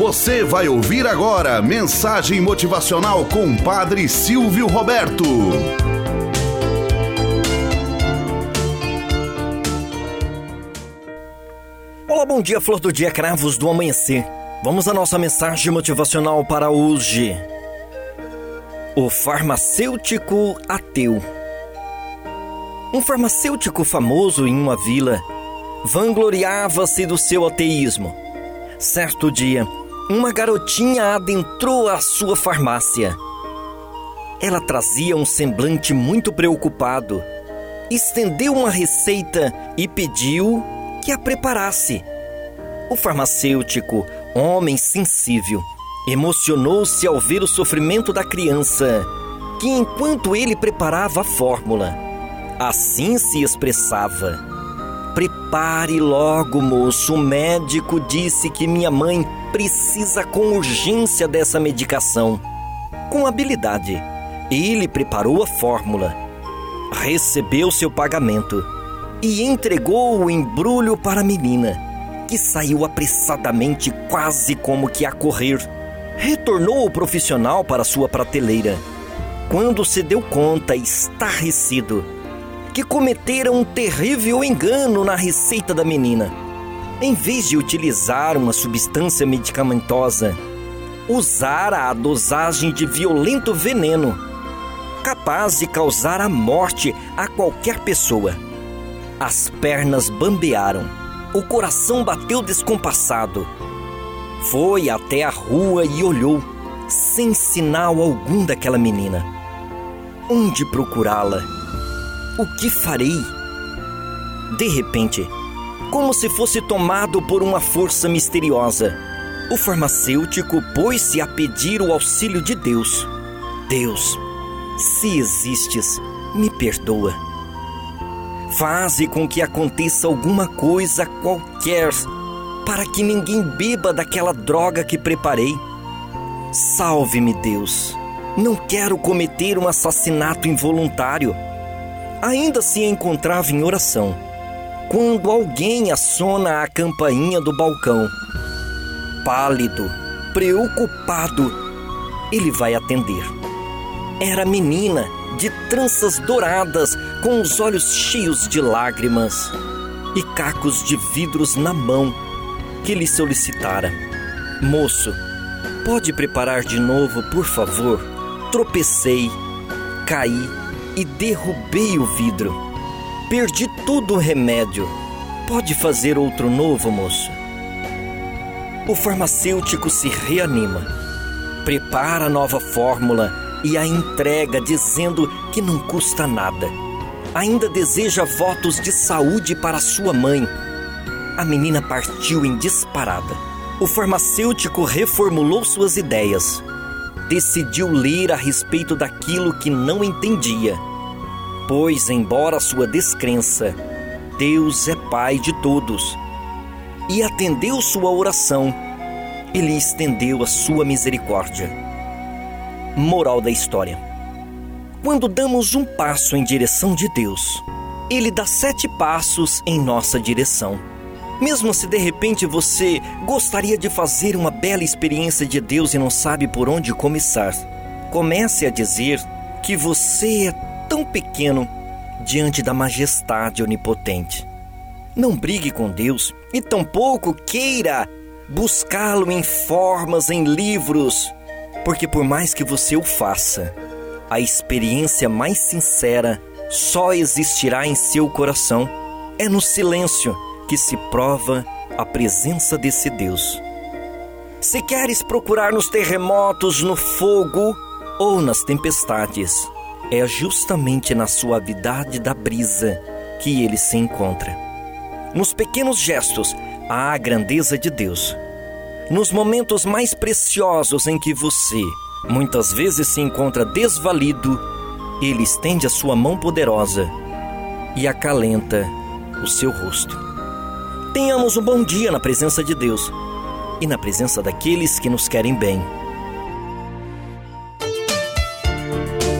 Você vai ouvir agora mensagem motivacional com Padre Silvio Roberto. Olá, bom dia, flor do dia, cravos do amanhecer. Vamos à nossa mensagem motivacional para hoje. O farmacêutico ateu. Um farmacêutico famoso em uma vila vangloriava-se do seu ateísmo. Certo dia, uma garotinha adentrou a sua farmácia. Ela trazia um semblante muito preocupado. Estendeu uma receita e pediu que a preparasse. O farmacêutico, homem sensível, emocionou-se ao ver o sofrimento da criança, que enquanto ele preparava a fórmula, assim se expressava. Prepare logo, moço. O médico disse que minha mãe precisa com urgência dessa medicação. Com habilidade, ele preparou a fórmula, recebeu seu pagamento e entregou o embrulho para a menina, que saiu apressadamente, quase como que a correr. Retornou o profissional para sua prateleira. Quando se deu conta, estarrecido, que cometeram um terrível engano na receita da menina. Em vez de utilizar uma substância medicamentosa, usara a dosagem de violento veneno, capaz de causar a morte a qualquer pessoa. As pernas bambearam, o coração bateu descompassado. Foi até a rua e olhou, sem sinal algum daquela menina. Onde procurá-la? O que farei? De repente, como se fosse tomado por uma força misteriosa, o farmacêutico pôs-se a pedir o auxílio de Deus. Deus, se existes, me perdoa. Faze com que aconteça alguma coisa qualquer para que ninguém beba daquela droga que preparei. Salve-me, Deus. Não quero cometer um assassinato involuntário ainda se encontrava em oração, quando alguém assona a campainha do balcão. Pálido, preocupado, ele vai atender. Era menina, de tranças douradas, com os olhos cheios de lágrimas e cacos de vidros na mão, que lhe solicitara: Moço, pode preparar de novo, por favor? Tropecei, caí e derrubei o vidro. Perdi todo o remédio. Pode fazer outro novo, moço? O farmacêutico se reanima, prepara a nova fórmula e a entrega, dizendo que não custa nada. Ainda deseja votos de saúde para sua mãe. A menina partiu em disparada. O farmacêutico reformulou suas ideias decidiu ler a respeito daquilo que não entendia. Pois, embora sua descrença, Deus é Pai de todos e atendeu sua oração, ele estendeu a sua misericórdia. Moral da história: Quando damos um passo em direção de Deus, ele dá sete passos em nossa direção. Mesmo se de repente você gostaria de fazer uma bela experiência de Deus e não sabe por onde começar, comece a dizer que você é tão pequeno diante da majestade onipotente. Não brigue com Deus e tampouco queira buscá-lo em formas, em livros, porque por mais que você o faça, a experiência mais sincera só existirá em seu coração. É no silêncio que se prova a presença desse Deus. Se queres procurar nos terremotos, no fogo ou nas tempestades, é justamente na suavidade da brisa que ele se encontra. Nos pequenos gestos há a grandeza de Deus. Nos momentos mais preciosos em que você muitas vezes se encontra desvalido, ele estende a sua mão poderosa e acalenta o seu rosto. Tenhamos um bom dia na presença de Deus e na presença daqueles que nos querem bem.